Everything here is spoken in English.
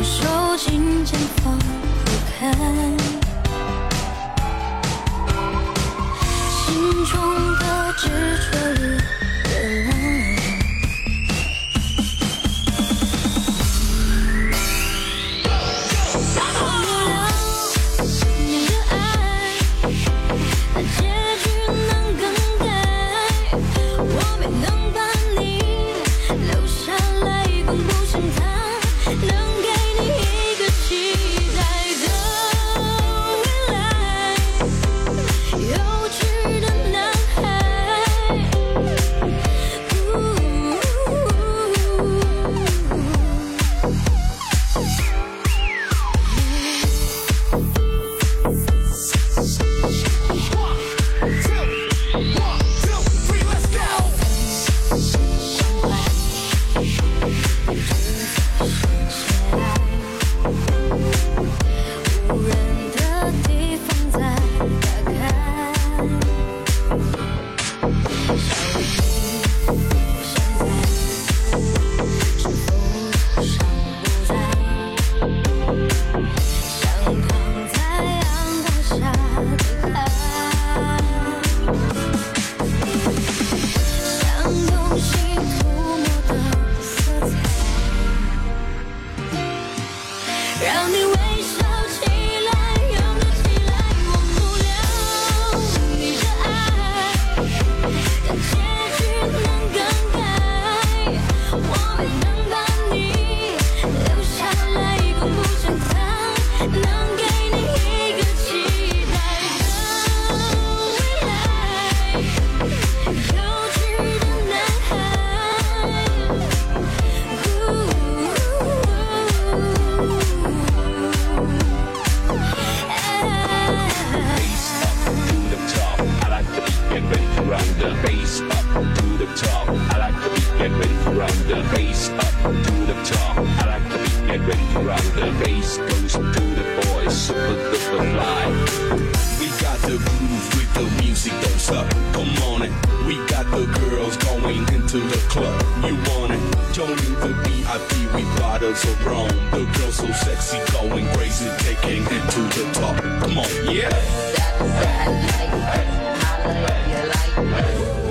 双手紧紧放不开。用心涂抹的色彩让你微笑起来勇敢起来忘不了你的爱但结局难更改我 top. I like the beat, get ready to rock the bass up to the top. I like the beat, get ready to rock the bass goes to the boys, super duper fly. We got the groove with the music don't stop. Come on it. We got the girls going into the club. You want it? Join the VIP with bottles of rum. The girls so sexy, going crazy, taking it to the top. Come on, yeah. That's that life. Holla if you like.